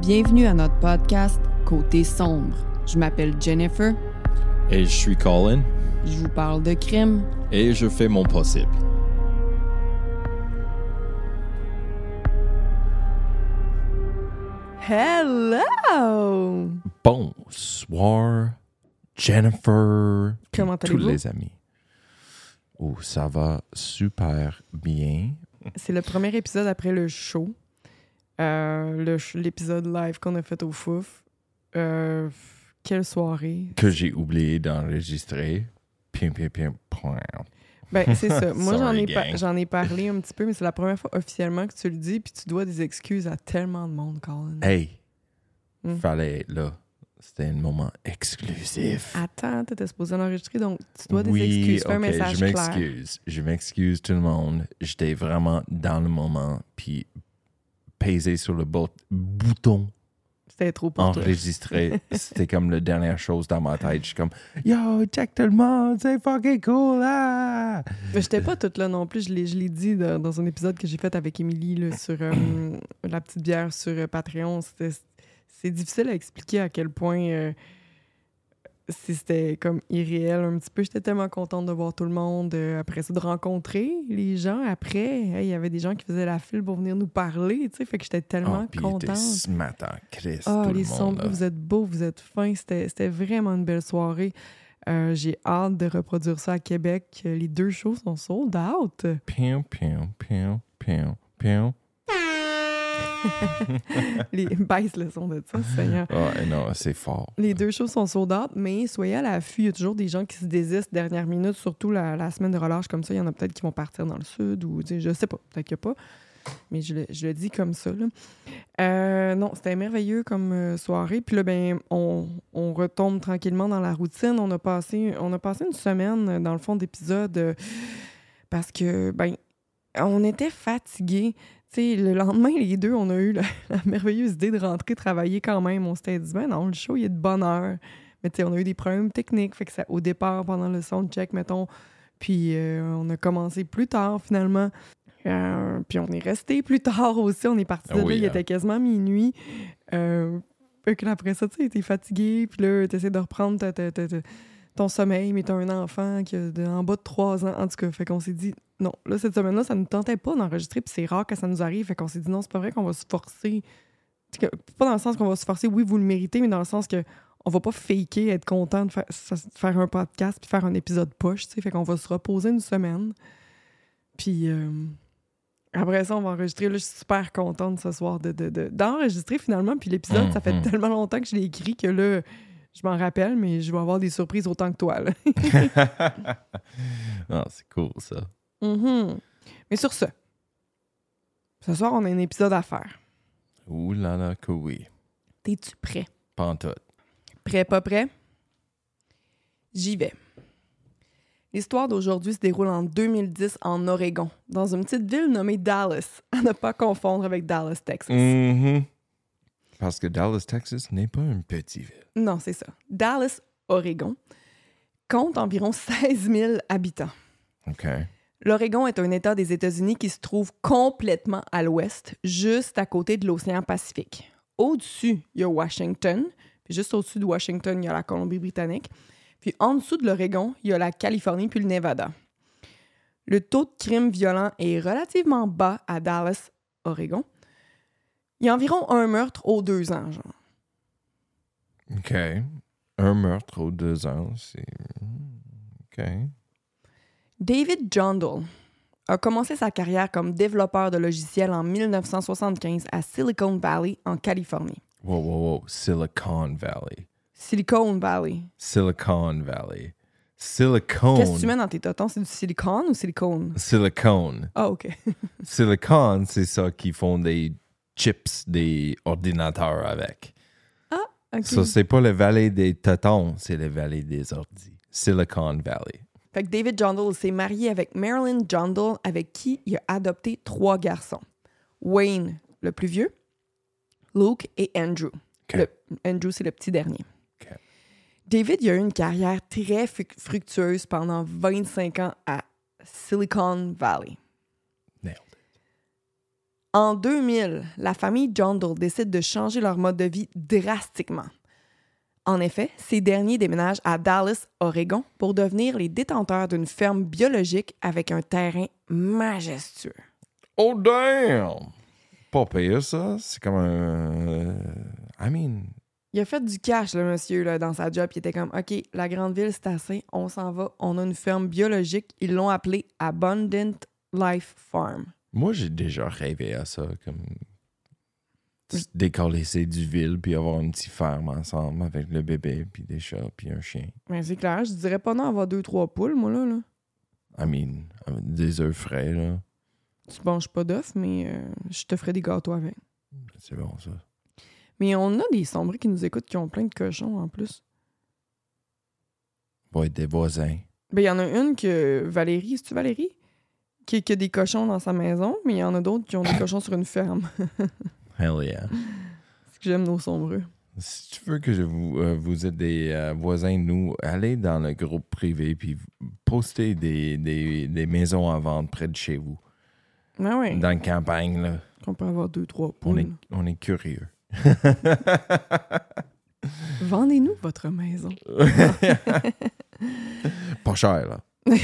Bienvenue à notre podcast Côté sombre. Je m'appelle Jennifer. Et je suis Colin. Je vous parle de crime. Et je fais mon possible. Hello! Bonsoir, Jennifer. Comment Tous allez-vous? les amis. Oh, ça va super bien. C'est le premier épisode après le show. Euh, L'épisode live qu'on a fait au Fouf. Euh, quelle soirée. Que j'ai oublié d'enregistrer. Pim, pim, pim, point. Ben, c'est ça. Moi, j'en ai, j'en ai parlé un petit peu, mais c'est la première fois officiellement que tu le dis, puis tu dois des excuses à tellement de monde, Colin. Hey, Mm. fallait être là. C'était un moment exclusif. Attends, t'étais supposé l'enregistrer, donc tu dois des excuses. Fais un message je m'excuse. Je m'excuse tout le monde. J'étais vraiment dans le moment, puis pesé sur le bot- bouton C'était trop pour enregistré. C'était comme la dernière chose dans ma tête. Je suis comme, yo, check tout le monde, c'est fucking cool, ah! Mais j'étais pas toute là non plus. Je l'ai, je l'ai dit dans, dans un épisode que j'ai fait avec Émilie là, sur euh, la petite bière sur euh, Patreon. C'était, c'est difficile à expliquer à quel point euh, c'était comme irréel un petit peu. J'étais tellement contente de voir tout le monde. euh, après ça, de rencontrer les gens. Après, hey, il y avait des gens qui faisaient la file pour venir nous parler. tu sais, Fait que j'étais tellement était contente. ce matin, Chris, Ah, tout le les monde. là. vous êtes beaux, vous êtes fins. C'était vraiment une belle soirée. Euh, J'ai hâte de reproduire ça à Québec. Les deux shows sont sold out. Pium, pium, pium, pium, pium. Les... Baisse le son de ça, Seigneur. Ah, non, c'est fort. Les deux shows sont out, mais soyez à l'affût. Il y a toujours des gens qui se désistent dernière minute, surtout la, la semaine de relâche comme ça. Il y en a peut-être qui vont partir dans le sud ou je sais pas, peut-être qu'il n'y a pas. Mais je le, je le dis comme ça. là. Euh, non, c'était merveilleux comme euh, soirée. Puis là, ben, on, on retombe tranquillement dans la routine. On a passé, on a passé une semaine, dans le fond, d'épisodes euh, parce que, ben, on était fatigués. Tu sais, le lendemain, les deux, on a eu la, la merveilleuse idée de rentrer travailler quand même. On s'était dit, ben non, le show, il est de bonne heure. Mais tu sais, on a eu des problèmes techniques. Fait que ça, au départ, pendant le soundcheck, mettons, puis euh, on a commencé plus tard, finalement. Euh, puis on est resté plus tard aussi. On est parti de Ah là, oui, il hein. était quasiment minuit. Euh, fait que là, après ça, tu sais, t'es fatigué, puis là, t'essaies de reprendre ta- ta- ta- ta- ton sommeil, mais t'as un enfant qui a de- en bas de 3 ans. En tout cas, fait qu'on s'est dit, non, là, cette semaine-là, ça ne tentait pas d'enregistrer, puis c'est rare que ça nous arrive. Fait qu'on s'est dit, non, c'est pas vrai qu'on va se forcer. Que- Pas dans le sens qu'on va se forcer, oui, vous le méritez, mais dans le sens que on va pas faker, être content de faire, ça- de faire un podcast puis faire un épisode poche, tu sais. Fait qu'on va se reposer une semaine. Puis euh, après ça, on va enregistrer. Là, je suis super contente ce soir de, de- de- d'enregistrer finalement. Puis l'épisode, ça fait Mhm. tellement longtemps que je l'ai écrit que là, je m'en rappelle, mais je vais avoir des surprises autant que toi. Là. ah, c'est cool, ça. Mhm. Mais sur ce, ce soir, on a un épisode à faire. Ouh là là, que oui. T'es-tu prêt? Pas en tout. Prêt, pas prêt? J'y vais. L'histoire d'aujourd'hui se déroule en 2010 en Oregon, dans une petite ville nommée Dallas, à ne pas confondre avec Dallas, Texas. Mhm. Parce que Dallas, Texas n'est pas une petite ville. Non, c'est ça. Dallas, Oregon, compte environ 16 000 habitants. OK. L'Oregon est un État des États-Unis qui se trouve complètement à l'ouest, juste à côté de l'océan Pacifique. Au-dessus, il y a Washington, puis juste au-dessus de Washington, il y a la Colombie-Britannique. Puis en dessous de l'Oregon, il y a la Californie puis le Nevada. Le taux de crime violent est relativement bas à Dallas, Oregon. Il y a environ un meurtre aux deux ans, genre. OK. Un meurtre aux deux ans, c'est... OK. David Jondal a commencé sa carrière comme développeur de logiciels en 1975 à Silicon Valley, en Californie. Wow, wow, wow. Silicon Valley. Silicon Valley. Silicon Valley. Silicon. Qu'est-ce que tu mets dans tes totons? C'est du silicone ou silicone? Silicone. Ah, OK. Silicon, c'est ça qui font des chips, des ordinateurs avec. OK. Ça, c'est pas le vallée des totons, c'est le vallée des ordis. Silicon Valley. Fait que David Jondal s'est marié avec Marilyn Jondal, avec qui il a adopté trois garçons. Wayne, le plus vieux, Luke et Andrew. Le- Andrew, c'est le petit dernier. David il a eu une carrière très fru- fructueuse pendant 25 ans à Silicon Valley. Nailed it. En 2000, la famille Jondal décide de changer leur mode de vie drastiquement. En effet, ces derniers déménagent à Dallas, Oregon, pour devenir les détenteurs d'une ferme biologique avec un terrain majestueux. Oh damn! Pas pire ça. C'est comme un. euh, I mean. Il a fait du cash, le monsieur, là, dans sa job. Il était comme, OK, la grande ville, c'est assez, on s'en va. On a une ferme biologique. Ils l'ont appelée Abundant Life Farm. Moi, j'ai déjà rêvé à ça, comme se décalisser du ville puis avoir une petite ferme ensemble avec le bébé puis des chats puis un chien. Mais c'est clair, je dirais pas non avoir deux, trois poules, moi, là. là. I mean, des œufs frais là, Tu manges pas d'œufs, mais euh, je te ferai des gâteaux avec. c'est bon ça. Mais on a des sombrés qui nous écoutent qui ont plein de cochons en plus. Être des voisins. Ben, il y en a une que Valérie, c'est-tu Valérie? Qui, qui a des cochons dans sa maison, mais il y en a d'autres qui ont des cochons sur une ferme. Hell yeah. C'est que j'aime nos sombreux. Si tu veux que je vous, euh, vous êtes des euh, voisins de nous, allez dans le groupe privé puis postez des, des, des maisons à vendre près de chez vous. Ah ouais, Dans la campagne, là. qu'on peut avoir deux, trois On poules. est, on est curieux. Vendez-nous votre maison. Pas cher, là.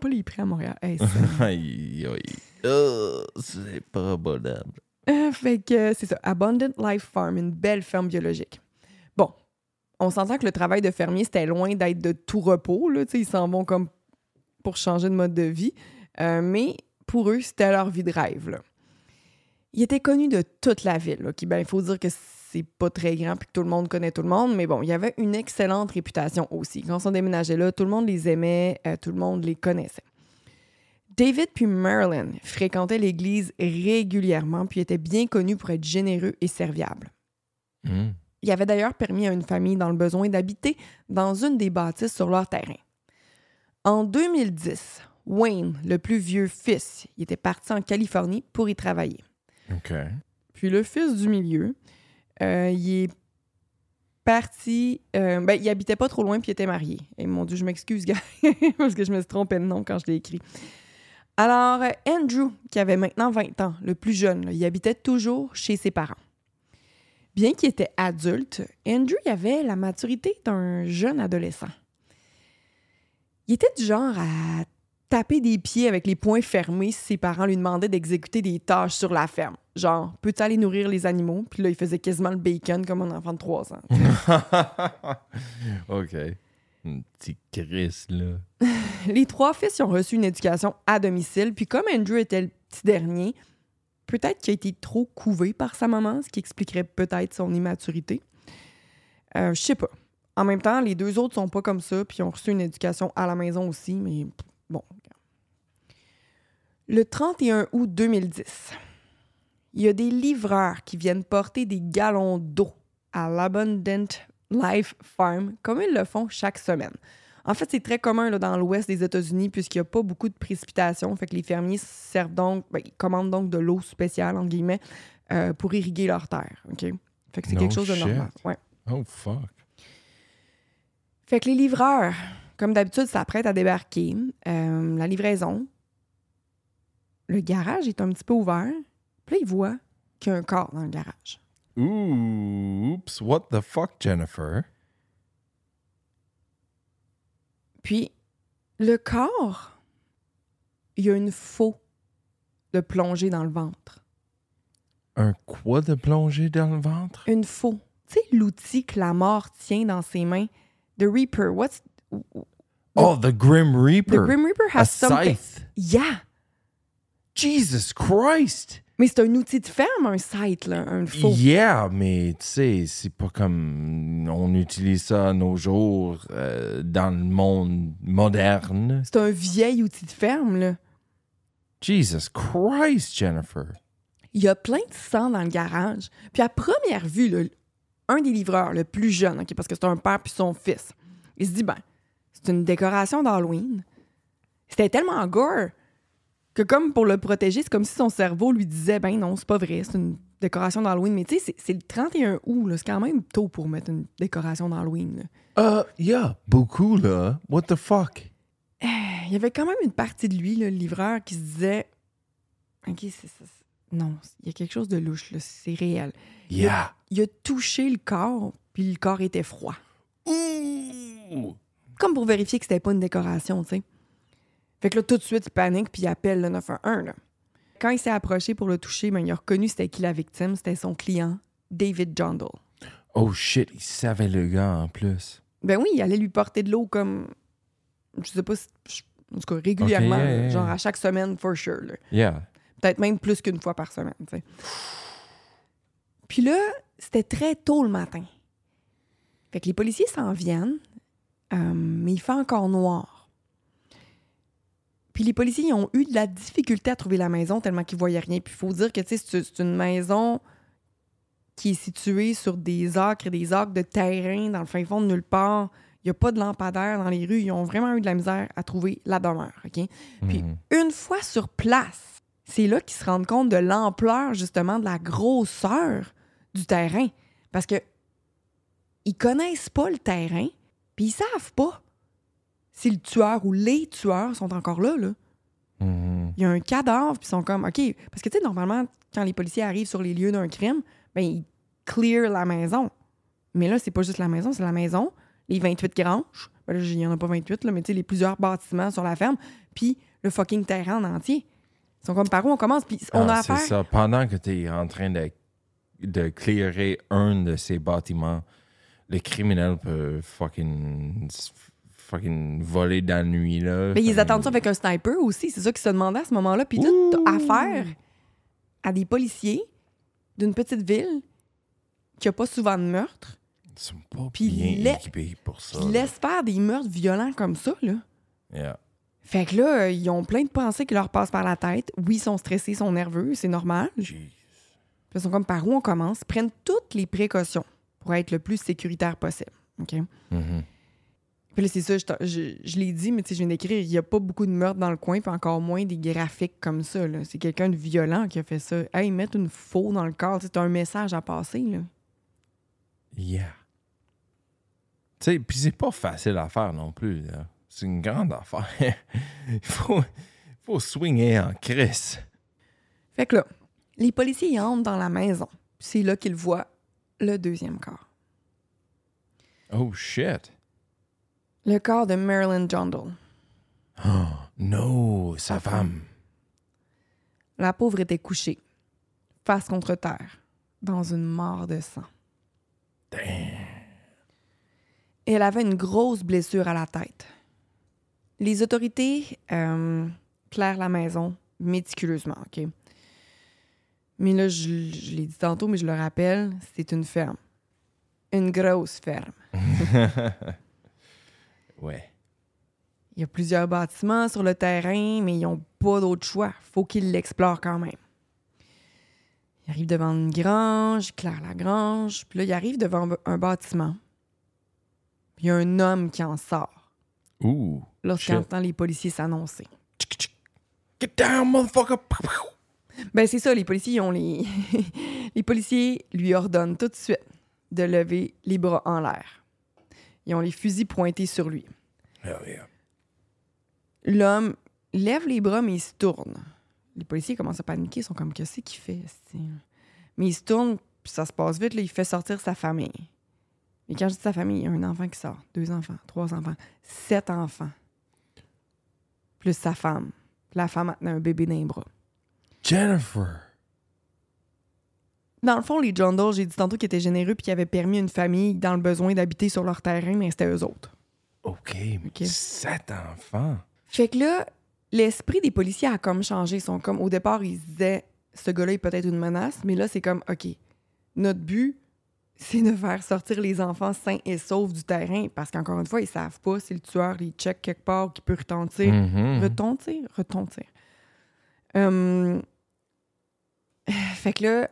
pas les prix à Montréal. Hey, c'est- Aïe, aïe. Oh, c'est pas abordable. Fait que c'est ça. Abundant Life Farm, une belle ferme biologique. Bon, on s'entend que le travail de fermier, c'était loin d'être de tout repos. Là, ils s'en vont comme pour changer de mode de vie. Euh, mais pour eux, c'était leur vie de rêve. Là. Ils étaient connus de toute la ville. qui, ben, il faut dire que c'est pas très grand puis que tout le monde connaît tout le monde. Mais bon, il y avait une excellente réputation aussi. Quand on déménageait là, tout le monde les aimait, euh, tout le monde les connaissait. David puis Marilyn fréquentaient l'église régulièrement puis étaient bien connus pour être généreux et serviables. Hmm. Il avait d'ailleurs permis à une famille dans le besoin d'habiter dans une des bâtisses sur leur terrain. En 2010, Wayne, le plus vieux fils, il était parti en Californie pour y travailler. OK. Puis le fils du milieu, euh, il est parti. euh, ben, il habitait pas trop loin puis il était marié. Et mon Dieu, je m'excuse, gars, parce que je me suis trompée de nom quand je l'ai écrit. Alors, Andrew, qui avait maintenant 20 ans, le plus jeune, il habitait toujours chez ses parents. Bien qu'il était adulte, Andrew avait la maturité d'un jeune adolescent. Il était du genre à taper des pieds avec les poings fermés si ses parents lui demandaient d'exécuter des tâches sur la ferme. Genre, peux-tu aller nourrir les animaux? Puis là, il faisait quasiment le bacon comme un enfant de 3 ans. OK. Petit Chris, là. Les trois fils ils ont reçu une éducation à domicile, puis comme Andrew était le petit dernier, peut-être qu'il a été trop couvé par sa maman, ce qui expliquerait peut-être son immaturité. Euh, Je sais pas. En même temps, les deux autres sont pas comme ça, puis ont reçu une éducation à la maison aussi, mais bon. Le 31 août 2010, il y a des livreurs qui viennent porter des galons d'eau à l'Abundant Life Farm, comme ils le font chaque semaine. En fait, c'est très commun là, dans l'ouest des États-Unis puisqu'il n'y a pas beaucoup de précipitations. Fait que les fermiers servent donc, ben, ils commandent donc de l'eau spéciale, entre guillemets, euh, pour irriguer leurs terres. OK? Fait que c'est No quelque chose de normal. Ouais. Oh, fuck. Fait que les livreurs, comme d'habitude, s'apprêtent à débarquer. Euh, la livraison, le garage est un petit peu ouvert. Puis là, ils voient qu'il y a un corps dans le garage. Oops, what the fuck, Jennifer? Puis, le corps, il y a une faux de plongée dans le ventre. Un quoi de plongée dans le ventre? Une faux. Tu sais, l'outil que la mort tient dans ses mains. The Reaper. What's. Oh, the Grim Reaper. The Grim Reaper A has something. scythe. Yeah! Jesus Christ! Mais c'est un outil de ferme, un site, là, un faux. Yeah, mais tu sais, c'est pas comme on utilise ça à nos jours euh, dans le monde moderne. C'est un vieil outil de ferme, là. Jesus Christ, Jennifer. Il y a plein de sang dans le garage. Puis à première vue, là, un des livreurs, le plus jeune, parce que c'est un père puis son fils, il se dit, ben, c'est une décoration d'Halloween. C'était tellement gore que comme pour le protéger, c'est comme si son cerveau lui disait, ben non, c'est pas vrai, c'est une décoration d'Halloween. Mais tu sais, c'est- le 31 août, c'est quand même tôt pour mettre une décoration d'Halloween. là. Uh, yeah, beaucoup là. What the fuck? Il y avait quand même une partie de lui, là, le livreur, qui se disait, ok, c'est ça. non, il y a quelque chose de louche, là. C'est réel. Yeah. Il a touché le corps, puis le corps était froid. Ouh. Comme pour vérifier que c'était pas une décoration, tu sais. Fait que là, tout de suite, il panique, puis il appelle le 911, là. Quand il s'est approché pour le toucher, ben, il a reconnu c'était qui la victime? C'était son client, David Jondal. Oh shit, il savait le gars en plus. Ben oui, il allait lui porter de l'eau comme. Je sais pas si. En tout cas, régulièrement, yeah, yeah, genre à chaque semaine, for sure. là. Yeah. Peut-être même plus qu'une fois par semaine. tu sais. Puis là, c'était très tôt le matin. Fait que les policiers s'en viennent, euh, mais il fait encore noir. Puis les policiers ils ont eu de la difficulté à trouver la maison tellement qu'ils voyaient rien. Puis il faut dire que c'est une maison qui est située sur des acres et des acres de terrain dans le fin fond de nulle part. Il n'y a pas de lampadaire dans les rues. Ils ont vraiment eu de la misère à trouver la demeure. OK? Puis Mhm. une fois sur place, c'est là qu'ils se rendent compte de l'ampleur, justement, de la grosseur du terrain. Parce que ils connaissent pas le terrain, puis ils savent pas si le tueur ou les tueurs sont encore là. là. Mhm. Il y a un cadavre, puis ils sont comme, OK. Parce que, tu sais, normalement, quand les policiers arrivent sur les lieux d'un crime, ben, ils clear la maison. Mais là, c'est pas juste la maison, c'est la maison, les 28 granges. Ben là, il y en a pas 28, là, mais tu sais, les plusieurs bâtiments sur la ferme, puis le fucking terrain en entier. Ils sont comme, par où on commence? Puis on Ah, a c'est ça. Pendant que tu es en train de, de clearer un de ces bâtiments, le criminel peut fucking, fucking voler dans la nuit. Là. Mais ils attendent ça avec un sniper aussi. C'est ça qu'ils se demandaient à ce moment-là. Puis tout Ouh. affaire à des policiers d'une petite ville qui a pas souvent de meurtre, Ils sont pas Puis bien équipés pour ça. qui là. laissent faire des meurtres violents comme ça, là. Yeah. Fait que là, ils ont plein de pensées qui leur passent par la tête. Oui, ils sont stressés, ils sont nerveux, c'est normal. Puis Jeez. ils sont comme par où on commence, prennent toutes les précautions pour être le plus sécuritaire possible. OK? Mhm. Puis là, c'est ça, je, je, je l'ai dit, mais tu sais, je viens d'écrire, il n'y a pas beaucoup de meurtres dans le coin, puis encore moins des graphiques comme ça. là. C'est quelqu'un de violent qui a fait ça. Hey, mettre une faux dans le corps, c'est un message à passer. Là. Yeah. Tu sais, puis c'est pas facile à faire non plus. C'est une grande affaire. Il faut, faut swinger en crise. Fait que là, les policiers entrent dans la maison. C'est là qu'ils voient le deuxième corps. Oh shit. Le corps de Marilyn Jondal. Oh, no, sa femme. La pauvre était couchée, face contre terre, dans une mare de sang. Damn. Et elle avait une grosse blessure à la tête. Les autorités euh, clairent la maison méticuleusement, OK? Mais là, je, je l'ai dit tantôt, mais je le rappelle, c'est une ferme. Une grosse ferme. Ouais. Il y a plusieurs bâtiments sur le terrain, mais ils n'ont pas d'autre choix. faut qu'ils l'explorent quand même. Ils arrivent devant une grange, ils clairent la grange, puis là, ils arrivent devant un, bâtiment. Puis il y a un homme qui en sort. Ouh. Lorsqu'il entend les policiers s'annoncer. Get down, motherfucker. Ben, c'est ça, les policiers, ils ont les... les policiers lui ordonnent tout de suite de lever les bras en l'air. Ils ont les fusils pointés sur lui. Hell yeah. L'homme lève les bras, mais il se tourne. Les policiers commencent à paniquer, ils sont comme, qu'est-ce qu'il fait? Mais il se tourne, puis ça se passe vite, là, il fait sortir sa famille. Et quand je dis sa famille, il y a un enfant qui sort, deux enfants, trois enfants, sept enfants. Plus sa femme. Puis la femme a tenu un bébé dans les bras. Jennifer. Dans le fond, les John Doe, j'ai dit tantôt qu'ils étaient généreux puis qu'ils avaient permis à une famille dans le besoin d'habiter sur leur terrain, mais c'était eux autres. OK, mais Ok. sept enfants. Fait que là, l'esprit des policiers a comme changé. Ils sont comme, au départ, ils se disaient, ce gars-là est peut-être une menace, mais là, c'est comme, OK, notre but, c'est de faire sortir les enfants sains et saufs du terrain, parce qu'encore une fois, ils savent pas si le tueur les check quelque part, qui peut retentir. Mhm. Retentir? Retentir. Hum, Fait que là,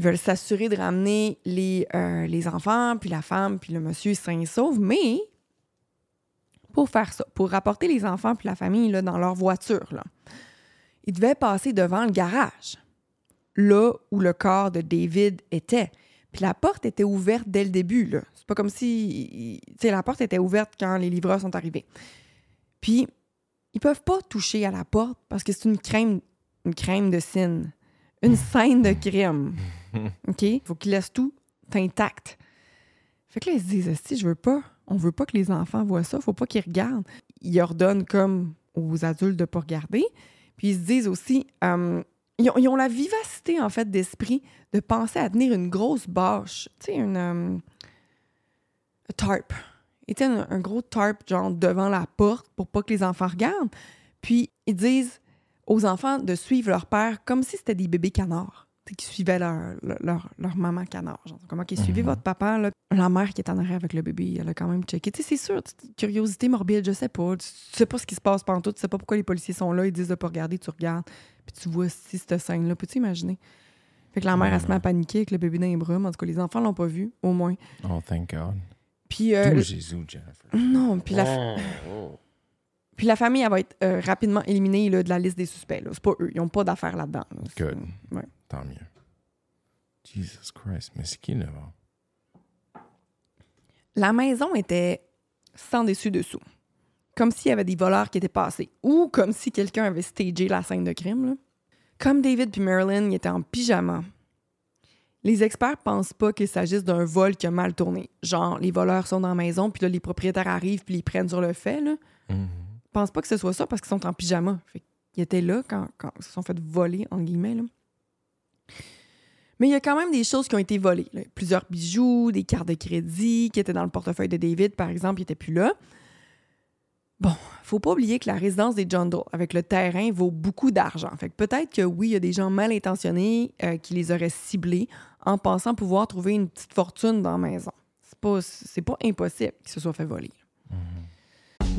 ils veulent s'assurer de ramener les, euh, les enfants, puis la femme, puis le monsieur sain et sauf, mais pour faire ça, pour rapporter les enfants puis la famille là, dans leur voiture, là, ils devaient passer devant le garage, là où le corps de David était. Puis la porte était ouverte dès le début. là. C'est pas comme si... Tu la porte était ouverte quand les livreurs sont arrivés. Puis, ils peuvent pas toucher à la porte parce que c'est une crainte une crème de cine, une scène de crime. OK? Faut qu'ils laissent tout intact. Fait que là, ils se disent, si je veux pas, on veut pas que les enfants voient ça, faut pas qu'ils regardent. Ils ordonnent comme aux adultes de pas regarder. Puis ils se disent aussi, euh, ils, ont, la vivacité, en fait, d'esprit de penser à tenir une grosse bâche, tu sais, une euh, tarp. Ils un, un gros tarp, genre, devant la porte pour pas que les enfants regardent. Puis ils disent aux enfants de suivre leur père comme si c'était des bébés canards qui suivaient leur, leur, leur maman canard. Genre, comment qu'ils suivaient Mhm. votre papa, là. La mère qui est en arrière avec le bébé, elle a quand même checké. Tu sais, c'est sûr, curiosité morbide, je sais pas. Tu, tu sais pas ce qui se passe pendant tout, tu sais pas pourquoi les policiers sont là, ils disent de pas regarder, tu regardes. Puis tu vois si cette scène-là. Peux-tu imaginer? Fait que la mère, elle se met à paniquer avec le bébé dans les bras. mais En tout cas, les enfants l'ont pas vu, au moins. Oh, thank God. Puis, euh, D'où Jésus, Jennifer? non, puis la, Oh. puis la famille, elle va être euh, rapidement éliminée là, de la liste des suspects. C'est pas eux. Ils ont pas d'affaires là-dedans. là. Good. Ouais. Tant mieux. Jesus Christ, mais c'est qui? La maison était sans dessus-dessous. Comme s'il y avait des voleurs qui étaient passés. Ou comme si quelqu'un avait stagé la scène de crime. là. Comme David puis Marilyn, ils étaient en pyjama. Les experts pensent pas qu'il s'agisse d'un vol qui a mal tourné. Genre, les voleurs sont dans la maison, puis là, les propriétaires arrivent, puis ils prennent sur le fait. Là. Mhm. Ils pensent pas que ce soit ça parce qu'ils sont en pyjama. Fait qu'ils étaient là quand, quand ils se sont fait voler, en guillemets. là. Mais il y a quand même des choses qui ont été volées. Plusieurs bijoux, des cartes de crédit qui étaient dans le portefeuille de David, par exemple, ils n'étaient plus là. Bon, faut pas oublier que la résidence des John Doe, avec le terrain, vaut beaucoup d'argent. Fait peut-être que oui, il y a des gens mal intentionnés euh, qui les auraient ciblés en pensant pouvoir trouver une petite fortune dans la maison. C'est pas, pas impossible qu'ils se soient fait voler.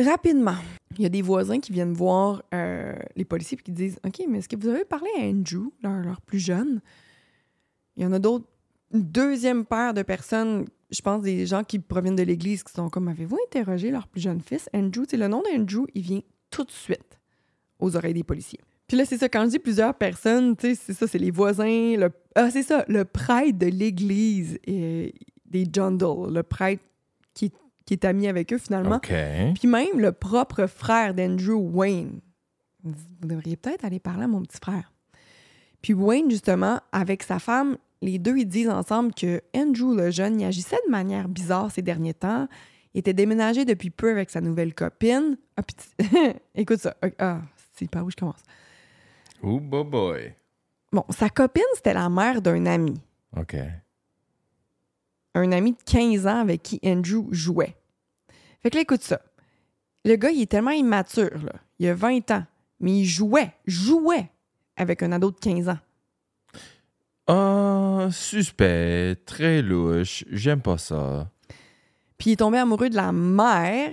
Rapidement, il y a des voisins qui viennent voir euh, les policiers et qui disent OK, mais est-ce que vous avez parlé à Andrew, leur, leur plus jeune Il y en a d'autres, une deuxième paire de personnes, je pense des gens qui proviennent de l'église, qui sont comme Avez-vous interrogé leur plus jeune fils Andrew, c'est le nom d'Andrew, il vient tout de suite aux oreilles des policiers. Puis là, c'est ça, quand je dis plusieurs personnes, tu sais, c'est ça, c'est les voisins, le, ah, c'est ça, le prêtre de l'église et des John Doe, le prêtre qui, qui est ami avec eux finalement. Puis même le propre frère d'Andrew, Wayne. Vous devriez peut-être aller parler à mon petit frère. Puis Wayne, justement, avec sa femme, les deux, ils disent ensemble que Andrew, le jeune, il agissait de manière bizarre ces derniers temps. Il était déménagé depuis peu avec sa nouvelle copine. Ah, Écoute ça. Ah, c'est pas où je commence? Oh, boy, boy. Bon, sa copine, c'était la mère d'un ami. OK. un ami de 15 ans avec qui Andrew jouait. Fait que là, écoute ça. Le gars, il est tellement immature, là. Il a 20 ans, mais il jouait, jouait avec un ado de 15 ans. Ah, suspect, très louche, j'aime pas ça. Puis il est tombé amoureux de la mère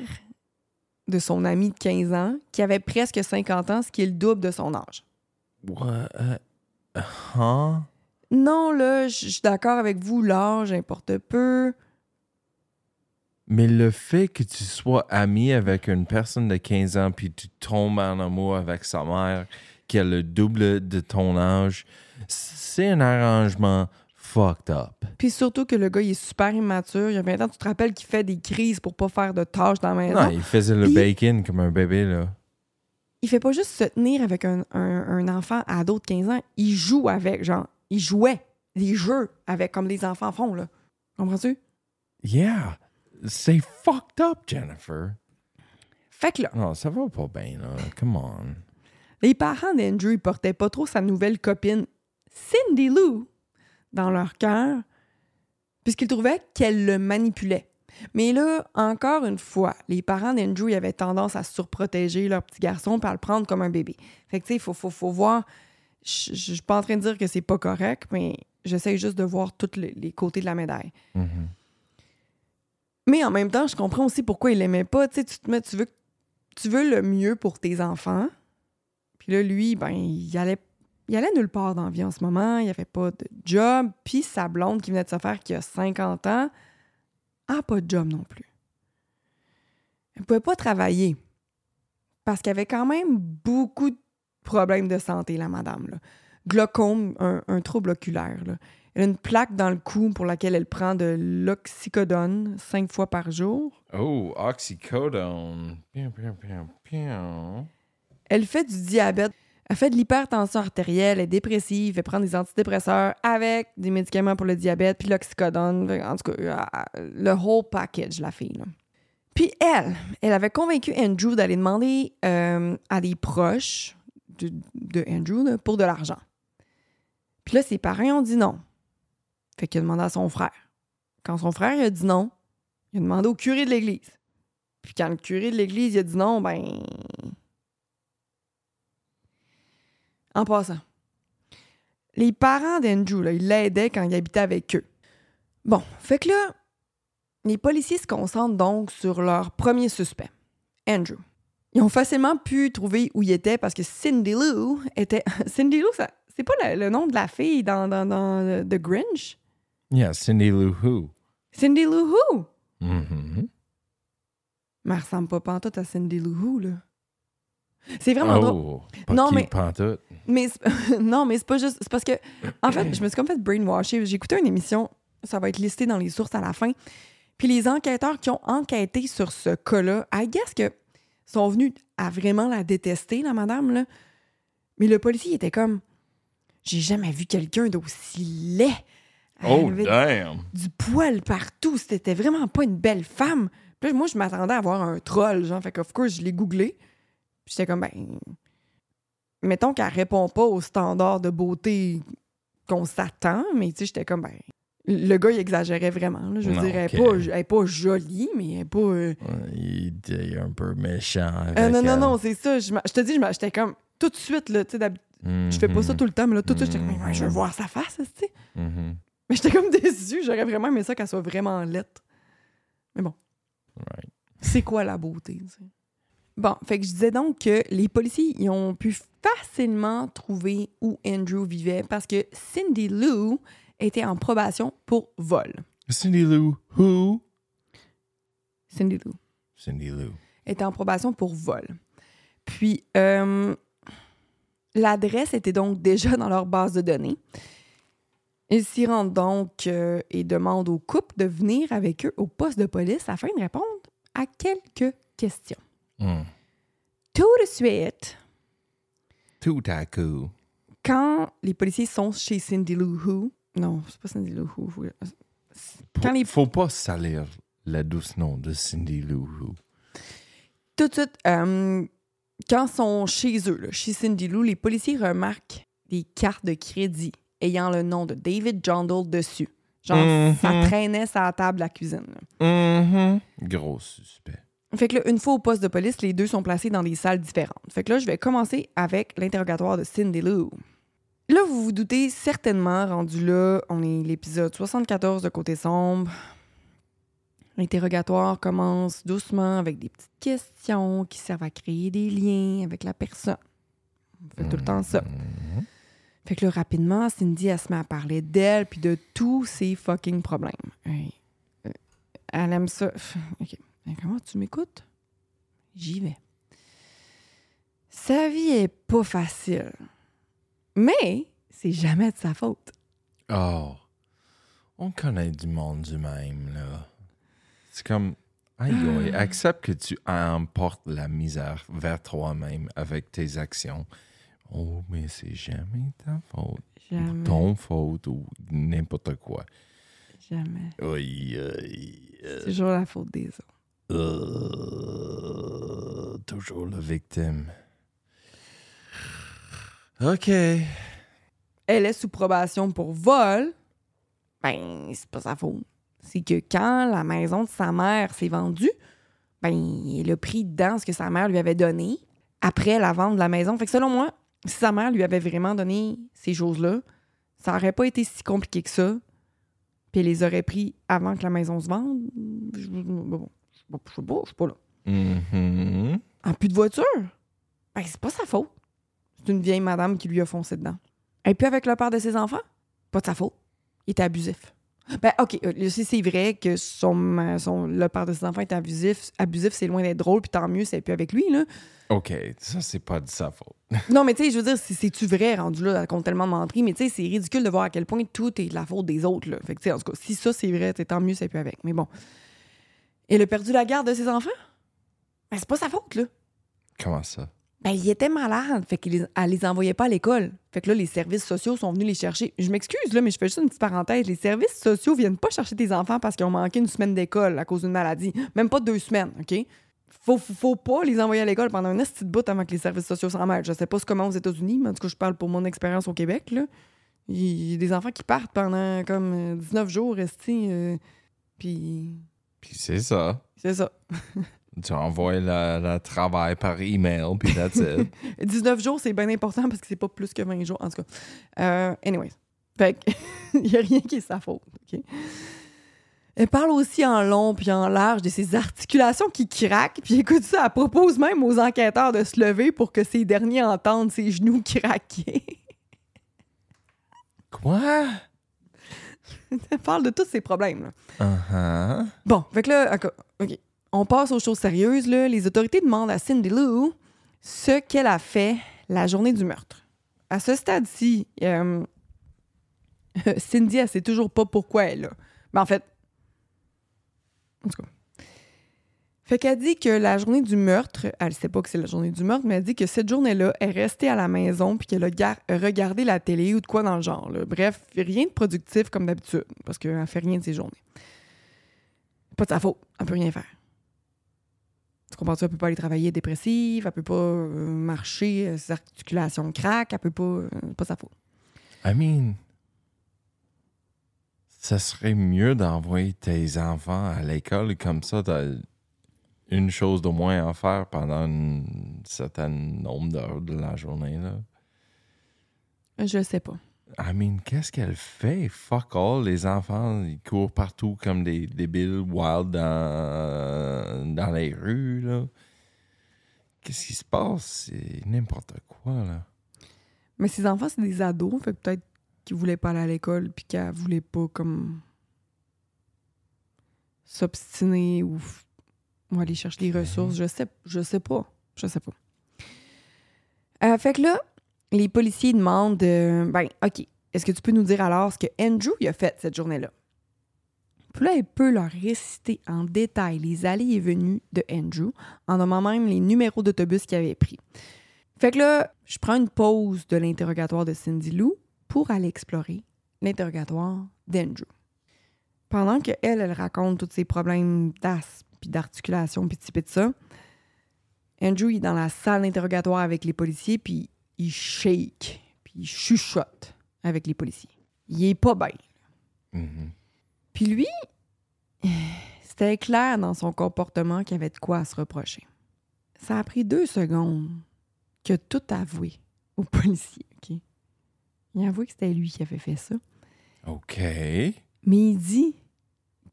de son ami de 15 ans, qui avait presque 50 ans, ce qui est le double de son âge. What? Huh? Non, là, je je suis d'accord avec vous, l'âge importe peu. Mais le fait que tu sois ami avec une personne de 15 ans puis tu tombes en amour avec sa mère qui a le double de ton âge, c'est un arrangement fucked up. Puis surtout que le gars, il est super immature. Il a 20 ans, tu te rappelles qu'il fait des crises pour pas faire de tâches dans la maison? Non, il faisait le Puis- bacon comme un bébé, là. il fait pas juste se tenir avec un, un- un enfant à d'autres 15 ans, il joue avec, genre, il jouait des jeux avec, comme les enfants font, là. Comprends-tu? Yeah, c'est fucked up, Jennifer. Fait que là, Non, ça va pas bien, là. Come on. les parents d'Andrew, ils portaient pas trop sa nouvelle copine, Cindy Lou, dans leur cœur, puisqu'ils trouvaient qu'elle le manipulait. Mais là, encore une fois, les parents d'Andrew, avaient tendance à surprotéger leur petit garçon et à le prendre comme un bébé. Fait que, tu sais, il faut, faut, faut voir. Je suis pas en train de dire que c'est pas correct, mais j'essaie juste de voir tous les, les côtés de la médaille. Mhm. Mais en même temps, je comprends aussi pourquoi il l'aimait pas. Tu sais, tu te mets, tu veux, tu veux le mieux pour tes enfants. Puis là, lui, ben, il allait, allait nulle part dans la vie en ce moment. Il avait pas de job. Puis sa blonde qui venait de se faire, qui a 50 ans, a pas de job non plus. Elle pouvait pas travailler parce qu'elle avait quand même beaucoup de problèmes de santé, la madame. Glaucome, un, trouble oculaire. Elle a une plaque dans le cou pour laquelle elle prend de l'oxycodone cinq fois par jour. Oh, oxycodone. Pium, pium, pium. Elle fait du diabète. Elle fait de l'hypertension artérielle, elle est dépressive, elle prend des antidépresseurs avec des médicaments pour le diabète, puis l'oxycodone. En tout cas, euh, le whole package, la fille. là. Puis elle, elle avait convaincu Andrew d'aller demander euh, à des proches de, de Andrew là, pour de l'argent. Puis là, ses parents ont dit non. Fait qu'il a demandé à son frère. Quand son frère a dit non, il a demandé au curé de l'église. Puis quand le curé de l'église a dit non, ben. En passant, les parents d'Andrew, là, ils l'aidaient quand il habitait avec eux. Bon, fait que là, les policiers se concentrent donc sur leur premier suspect, Andrew. Ils ont facilement pu trouver où il était parce que Cindy Lou était. Cindy Lou, c'est pas le, le nom de la fille dans, dans, dans euh, The Grinch? Yeah, Cindy Lou Who. Cindy Lou Who? Mhm. Mais elle ressemble pas pantoute à Cindy Lou Who, là. C'est vraiment drôle. Oh, pas Non, mais- pantoute. Mais non, mais c'est pas juste. C'est parce que, en fait, je me suis comme fait brainwasher. J'ai écouté une émission, ça va être listé dans les sources à la fin. Puis les enquêteurs qui ont enquêté sur ce cas-là, I guess que sont venus à vraiment la détester, la madame, là. Mais le policier il était comme J'ai jamais vu quelqu'un d'aussi laid. Oh, damn. du poil partout. C'était vraiment pas une belle femme. Puis là, moi, je m'attendais à voir un troll, genre. Fait que, of course, je l'ai googlé. Puis j'étais comme, ben. Mettons qu'elle répond pas aux standards de beauté qu'on s'attend, mais tu sais, j'étais comme, ben. Le gars, il exagérait vraiment. là. Je veux Non, dire, elle est ok. pas- est jolie, mais elle est pas. euh, Il était un peu méchant. Avec euh, non, non, elle. non, c'est ça. Je, te dis, j'étais comme, tout de suite, là, tu sais, je fais pas ça Mhm. tout le temps, mais là, tout de suite, j'étais comme, Mhm. Je veux voir sa face, tu sais. Mhm. Mais j'étais comme déçue. J'aurais vraiment aimé ça qu'elle soit vraiment laite. Mais bon. Right. c'est quoi la beauté, tu sais? Bon, fait que je disais donc que les policiers ils ont pu facilement trouver où Andrew vivait parce que Cindy Lou était en probation pour vol. Cindy Lou Who? Cindy Lou Cindy Lou. était en probation pour vol. Puis, euh, l'adresse était donc déjà dans leur base de données. Ils s'y rendent donc euh, et demandent au couple de venir avec eux au poste de police afin de répondre à quelques questions. Mm. Tout de suite, Tout à coup. quand les policiers sont chez Cindy Lou Who, non, c'est pas Cindy Lou Who. faut- Quand les Faut pas salir la douce nom de Cindy Lou Who. tout de suite, euh, quand ils sont chez eux, là, chez Cindy Lou, les policiers remarquent des cartes de crédit ayant le nom de David Jondal dessus. Genre, Mhm. ça traînait sur la table la cuisine. là. Mhm. Gros suspect. Fait que là, une fois au poste de police, les deux sont placés dans des salles différentes. Fait que là, je vais commencer avec l'interrogatoire de Cindy Lou. Là, vous vous doutez certainement, rendu là, on est l'épisode 74 de Côté Sombre. L'interrogatoire commence doucement avec des petites questions qui servent à créer des liens avec la personne. On fait tout le temps ça. Fait que là, rapidement, Cindy, elle se met à parler d'elle puis de tous ses fucking problèmes. Euh, Elle aime ça. OK. Mais Comment tu m'écoutes? J'y vais. Sa vie est pas facile. Mais c'est jamais de sa faute. Oh. On connaît du monde du même, là. C'est comme. Aïe, aïe, accepte que tu emportes la misère vers toi-même avec tes actions. Oh, mais c'est jamais ta faute. Jamais. Ton faute ou n'importe quoi. Jamais. C'est toujours la faute des autres. Euh, toujours la victime. OK. Elle est sous probation pour vol. Ben, c'est pas sa faute. C'est que quand la maison de sa mère s'est vendue, ben, elle a pris dedans ce que sa mère lui avait donné après la vente de la maison. Fait que selon moi, si sa mère lui avait vraiment donné ces choses-là, ça aurait pas été si compliqué que ça. Puis elle les aurait pris avant que la maison se vende. Je, bon, je sais pas, je suis pas là. Mhm. En plus de voiture, ben, c'est pas sa faute. C'est une vieille madame qui lui a foncé dedans. Et puis avec le père de ses enfants, pas de sa faute. Il était abusif. Ben, OK, euh, si c'est vrai que son, son, le père de ses enfants est abusif, abusif c'est loin d'être drôle, puis tant mieux, c'est plus avec lui, là. OK, ça, c'est pas de sa faute. non, mais tu sais, je veux dire, c'est-tu vrai rendu là, elle compte tellement menteries, mais tu sais, c'est ridicule de voir à quel point tout est de la faute des autres, là. Fait que, tu sais, en tout cas, si ça, c'est vrai, tant mieux, c'est plus avec. Mais bon. Il a perdu la garde de ses enfants? Ben, c'est pas sa faute, là. Comment ça? Ben, il était malade. Fait qu'elle les, les envoyait pas à l'école. Fait que là, les services sociaux sont venus les chercher. Je m'excuse, là, mais je fais juste une petite parenthèse. Les services sociaux viennent pas chercher tes enfants parce qu'ils ont manqué une semaine d'école à cause d'une maladie. Même pas deux semaines, OK? Faut, faut, pas les envoyer à l'école pendant un petit bout avant que les services sociaux s'en mêlent. Je sais pas comment aux États-Unis, mais en tout cas, je parle pour mon expérience au Québec, là. Il y a des enfants qui partent pendant comme 19 euh, jours, restés. Euh, puis. Puis c'est ça. C'est ça. Tu envoies le, travail par email, puis that's it. 19 jours, c'est bien important parce que c'est pas plus que 20 jours, en tout cas. Euh, anyways. Fait il n'y a rien qui est sa faute, OK? Elle parle aussi en long puis en large de ses articulations qui craquent. Puis écoute ça, elle propose même aux enquêteurs de se lever pour que ces derniers entendent ses genoux craquer. Quoi? Elle parle de tous ses problèmes. Uh-huh. Bon, fait que là, OK on passe aux choses sérieuses. Là. Les autorités demandent à Cindy Lou ce qu'elle a fait la journée du meurtre. À ce stade-ci, euh, Cindy, elle sait toujours pas pourquoi elle est là. Mais en fait, en tout cas. Fait qu'elle dit que la journée du meurtre, elle sait pas que c'est la journée du meurtre, mais elle dit que cette journée-là, elle est restée à la maison puis qu'elle a regardé la télé ou de quoi dans le genre. Bref, rien de productif comme d'habitude, parce qu'elle fait rien de ces journées. Pas de sa faute, elle peut rien faire. Tu comprends-tu? Elle peut pas aller travailler dépressive, elle peut pas euh, marcher, euh, ses articulations craquent, elle peut pas. Euh, pas sa faute. I mean, ça serait mieux d'envoyer tes enfants à l'école comme ça, t'as une chose de moins à faire pendant un certain nombre d'heures de la journée. Là. Je sais pas. I mean, qu'est-ce qu'elle fait? Fuck all. Les enfants, ils courent partout comme des débiles wild dans, dans les rues, là. Qu'est-ce qui se passe? C'est n'importe quoi, là. Mais ces enfants, c'est des ados, fait peut-être qu'ils voulaient pas aller à l'école puis qu'elle voulait pas, comme, s'obstiner ou, aller chercher des ressources. Je sais, je sais pas. Je sais pas. Euh, fait que là, les policiers demandent euh, ben, OK, est-ce que tu peux nous dire alors ce que Andrew a fait cette journée-là? Puis là, elle peut leur réciter en détail les allées et venues de Andrew, en nommant même les numéros d'autobus qu'il avait pris. Fait que là, je prends une pause de l'interrogatoire de Cindy Lou pour aller explorer l'interrogatoire d'Andrew. Pendant qu'elle, elle raconte tous ses problèmes d'asthme, puis d'articulation, puis de ça, Andrew est dans la salle d'interrogatoire avec les policiers, puis il shake, puis il chuchote avec les policiers. Il est pas bien. Mm-hmm. Puis lui, c'était clair dans son comportement qu'il avait de quoi à se reprocher. Ça a pris deux secondes que tout avoué aux policiers, OK? Il a avoué que c'était lui qui avait fait ça. OK. Mais il dit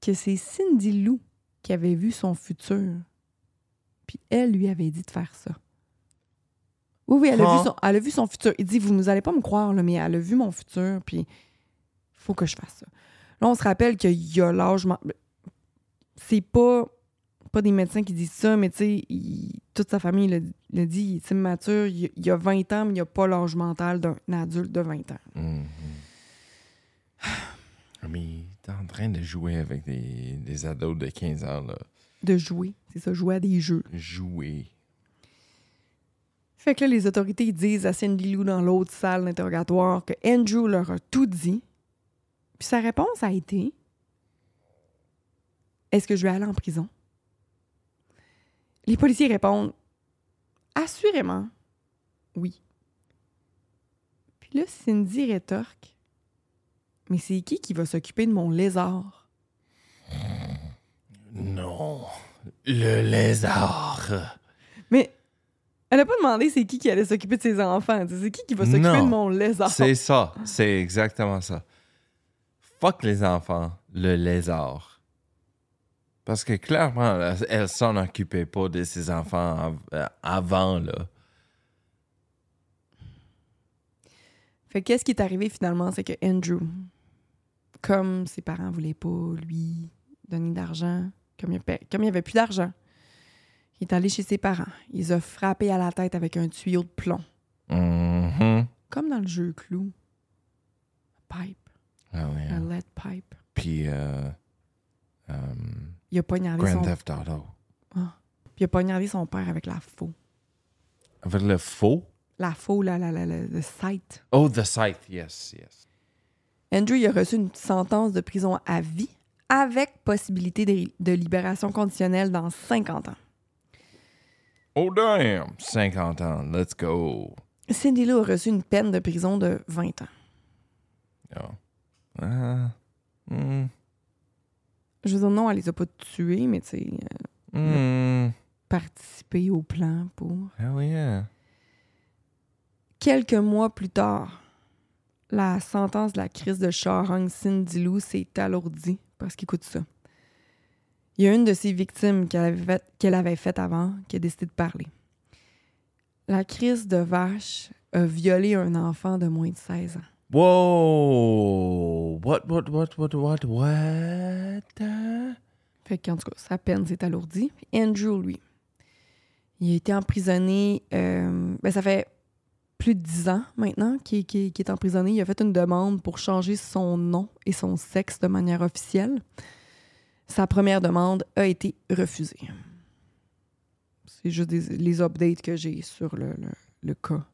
que c'est Cindy Lou qui avait vu son futur. Puis elle lui avait dit de faire ça. Oui, oui, elle a, vu son, elle a vu son futur. Il dit, vous nous allez pas me croire, là, mais elle a vu mon futur, puis il faut que je fasse ça. Là, on se rappelle qu'il y a l'âge... C'est pas, pas des médecins qui disent ça, mais tu sais, toute sa famille le, dit, il est immature, il, il, a 20 ans, mais il a pas l'âge mental d'un adulte de 20 ans. Mm-hmm. Mais il est en train de jouer avec des, des ados de 15 ans, là. De jouer, c'est ça, jouer à des jeux. Jouer. Fait que là, les autorités disent à Cindy Lou dans l'autre salle d'interrogatoire que Andrew leur a tout dit. Puis sa réponse a été Est-ce que je vais aller en prison? Les policiers répondent Assurément, oui. Puis là, Cindy rétorque Mais c'est qui qui va s'occuper de mon lézard? Non, le lézard. Mais elle n'a pas demandé c'est qui qui allait s'occuper de ses enfants. C'est qui qui va s'occuper de mon lézard? C'est ça. C'est exactement ça. Fuck les enfants, le lézard. Parce que clairement, elle s'en occupait pas de ses enfants avant, là. Fait que qu'est-ce qui est arrivé finalement, c'est que Andrew, comme ses parents voulaient pas lui donner d'argent, comme il il avait plus d'argent, il est allé chez ses parents. Il les a frappés à la tête avec un tuyau de plomb, Mhm. comme dans le jeu Clou. Pipe, Ah oui. un hein. lead pipe. Puis, euh, euh, Il a poignardé Grand son, Theft Auto. puis il a poignardé son père avec la faux. Avec le faux? La faux, la, la, la, la- le site. Oh, The Scythe, yes, yes. Andrew, il a reçu une sentence de prison à vie avec possibilité de, de libération conditionnelle dans 50 ans. Oh, damn! 50 ans, let's go. Cindy Lou a reçu une peine de prison de 20 ans. Yeah. Ah. Mm. Je veux dire, non, elle les a pas tués, mais tu sais, euh, Mm. participé au plan pour. Hell yeah. Quelques mois plus tard, la sentence de la crise de Charogne Cindy Lou s'est alourdie parce qu'écoute ça. Il y a une de ses victimes qu'elle avait faite qu'elle avait faite avant qui a décidé de parler. La crise de vache a violé un enfant de moins de 16 ans. Whoa! What, what, what, what, what, what? Fait qu'en tout cas, sa peine s'est alourdie. Andrew, lui, il a été emprisonné. euh, ben, ça fait plus de dix ans maintenant qu'il est emprisonné. Il a fait une demande pour changer son nom et son sexe de manière officielle. Sa première demande a été refusée. C'est juste les updates que j'ai sur le cas.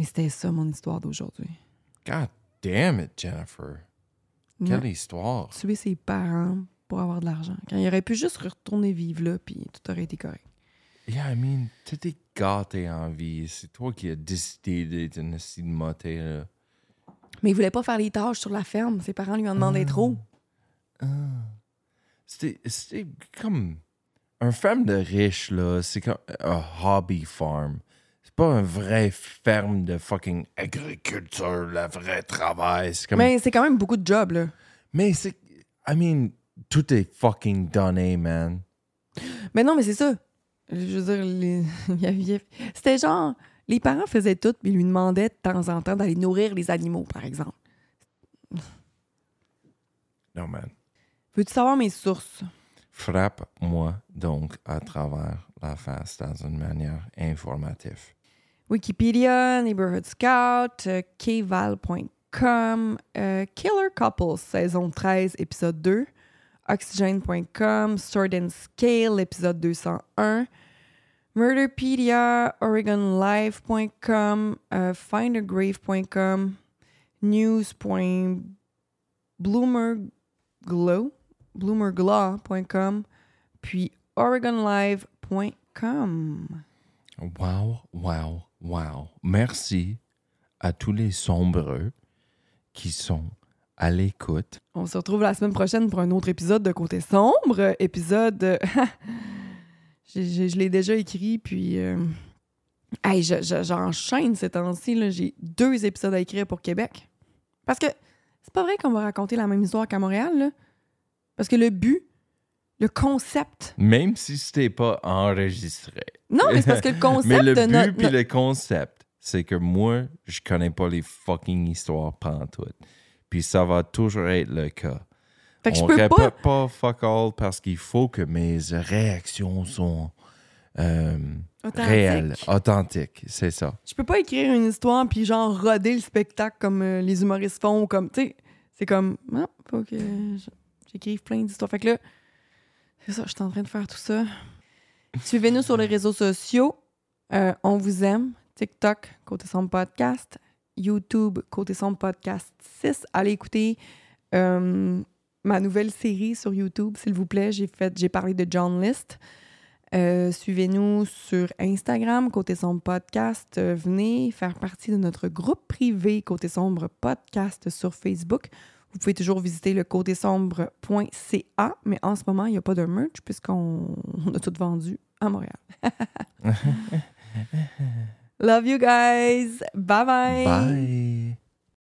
Mais c'était ça mon histoire d'aujourd'hui. God damn it, Jennifer. Quelle histoire. Tuer ses parents pour avoir de l'argent. Quand il aurait pu juste retourner vivre là, puis tout aurait été correct. Yeah, I mean, tu t'es gâté en vie. C'est toi qui as décidé d'être une de moté, là. Mais il voulait pas faire les tâches sur la ferme. Ses parents lui en demandaient trop. Ah. C'était c'était comme... Un ferme de riche, là, c'est comme un hobby farm. Pas un vrai ferme de fucking agriculture, le vrai travail. Comme... Mais c'est quand même beaucoup de jobs, là. Mais c'est. I mean, tout est fucking donné, man. Mais non, mais c'est ça. Je veux dire, les- il y avait- c'était genre... Les parents faisaient tout, puis ils lui demandaient de temps en temps d'aller nourrir les animaux, par exemple. Non, man. Veux-tu savoir mes sources? Frappe-moi donc à travers la face dans une manière informative. Wikipédia, Neighborhood Scout, euh, kval.com, euh, Killer Couples, saison 13, épisode 2, Oxygen.com, Sword and Scale, épisode 201, Murderpedia, OregonLife.com, euh, FindAGrave.com, News.bloomerglow, bloomerglaw.com, puis OregonLive.com. Wow, wow, wow. Merci à tous les sombreux qui sont à l'écoute. On se retrouve la semaine prochaine pour un autre épisode de Côté Sombre. Épisode. je l'ai déjà écrit, puis. euh, hey, je- je- j'enchaîne ces temps-ci. J'ai deux épisodes à écrire pour Québec. Parce que c'est pas vrai qu'on va raconter la même histoire qu'à Montréal. Parce que le but, le concept. Même si c'était pas enregistré. Non, mais c'est parce que le concept Mais le de but notre. puis le concept, c'est que moi, je connais pas les fucking histoires pantoute. Puis ça va toujours être le cas. Fait que je On peux répète pas. pas fuck all parce qu'il faut que mes réactions sont euh, Authentique. réelles, authentiques. C'est ça. Je peux pas écrire une histoire puis genre roder le spectacle comme euh, les humoristes font ou comme tu sais c'est comme ah, faut que je- j'écrive plein d'histoires fait que là je suis en train de faire tout ça. Suivez-nous sur les réseaux sociaux. Euh, on vous aime. TikTok côté sombre podcast. YouTube côté sombre podcast 6 allez écouter euh, ma nouvelle série sur YouTube s'il vous plaît. J'ai fait j'ai parlé de John List. Euh, Suivez-nous sur Instagram, Côté Sombre Podcast. Venez faire partie de notre groupe privé Côté Sombre Podcast sur Facebook. Vous pouvez toujours visiter le côté sombre.ca, mais en ce moment, il n'y a pas de merch puisqu'on on a tout vendu à Montréal. Love you guys. Bye bye. Bye.